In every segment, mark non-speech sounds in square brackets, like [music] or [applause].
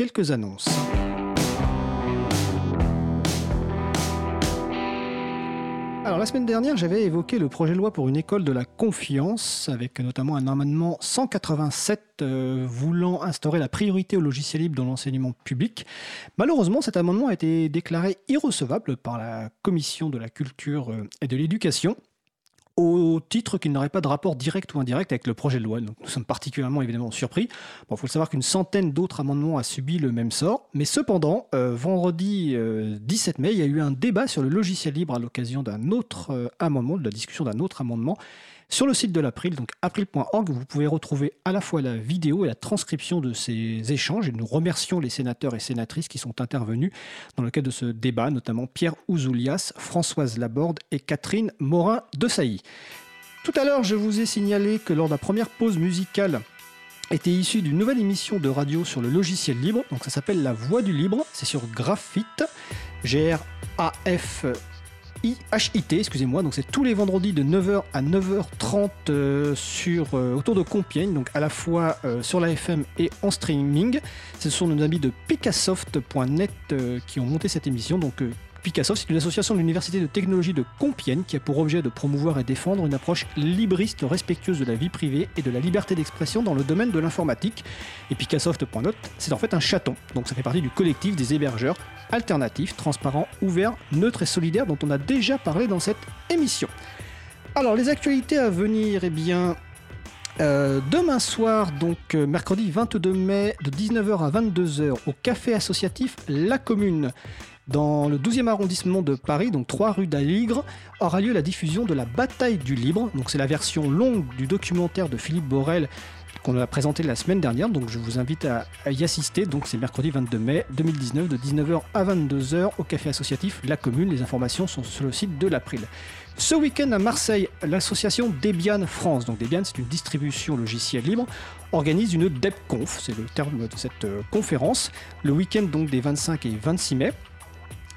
quelques annonces. Alors la semaine dernière, j'avais évoqué le projet de loi pour une école de la confiance, avec notamment un amendement 187 euh, voulant instaurer la priorité au logiciel libre dans l'enseignement public. Malheureusement, cet amendement a été déclaré irrecevable par la Commission de la culture euh, et de l'éducation au titre qu'il n'aurait pas de rapport direct ou indirect avec le projet de loi. nous sommes particulièrement évidemment surpris. Il faut savoir qu'une centaine d'autres amendements a subi le même sort. Mais cependant, euh, vendredi 17 euh, mai, il y a eu un débat sur le logiciel libre à l'occasion d'un autre euh, amendement, de la discussion d'un autre amendement. Sur le site de l'April, donc april.org, vous pouvez retrouver à la fois la vidéo et la transcription de ces échanges. Et nous remercions les sénateurs et sénatrices qui sont intervenus dans le cadre de ce débat, notamment Pierre Ouzoulias, Françoise Laborde et Catherine Morin de Sailly. Tout à l'heure, je vous ai signalé que lors de la première pause musicale, était issue d'une nouvelle émission de radio sur le logiciel libre. Donc ça s'appelle La Voix du Libre. C'est sur Graphite. G-R-A-F IHIT, excusez-moi. Donc c'est tous les vendredis de 9h à 9h30 euh, sur, euh, autour de Compiègne, donc à la fois euh, sur la FM et en streaming. Ce sont nos amis de Picassoft.net qui ont monté cette émission. Donc Picassoft, c'est une association de l'Université de technologie de Compiègne qui a pour objet de promouvoir et défendre une approche libriste respectueuse de la vie privée et de la liberté d'expression dans le domaine de l'informatique. Et Picassoft.net, c'est en fait un chaton. Donc ça fait partie du collectif des hébergeurs alternatifs, transparents, ouverts, neutres et solidaires dont on a déjà parlé dans cette émission. Alors les actualités à venir, eh bien, euh, demain soir, donc euh, mercredi 22 mai, de 19h à 22h, au café associatif La Commune, dans le 12e arrondissement de Paris, donc 3 rue d'Aligre, aura lieu la diffusion de la Bataille du Libre. Donc c'est la version longue du documentaire de Philippe Borel qu'on a présenté la semaine dernière. Donc je vous invite à, y assister. Donc c'est mercredi 22 mai 2019 de 19h à 22h au café associatif La Commune. Les informations sont sur le site de l'April. Ce week-end à Marseille, l'association Debian France, donc Debian c'est une distribution logicielle libre, organise une DebConf, c'est le terme de cette euh, conférence, le week-end donc des 25 et 26 mai.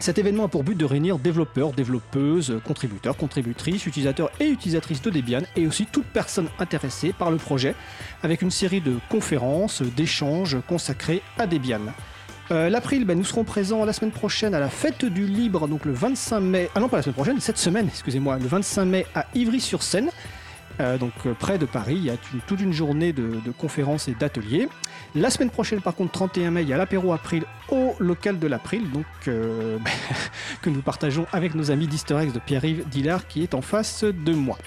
Cet événement a pour but de réunir développeurs, développeuses, contributeurs, contributrices, utilisateurs et utilisatrices de Debian et aussi toute personne intéressée par le projet avec une série de conférences, d'échanges consacrés à Debian. Euh, L'April, ben, nous serons présents la semaine prochaine à la Fête du Libre, donc le 25 mai. Ah non, pas la semaine prochaine, cette semaine, excusez-moi, le 25 mai à Ivry-sur-Seine. Euh, donc euh, près de Paris. Il y a toute une journée de, conférences et d'ateliers. La semaine prochaine, par contre, 31 mai, il y a l'apéro April au local de l'April, euh, [laughs] que nous partageons avec nos amis d'Easter de Pierre-Yves Dillard qui est en face de moi.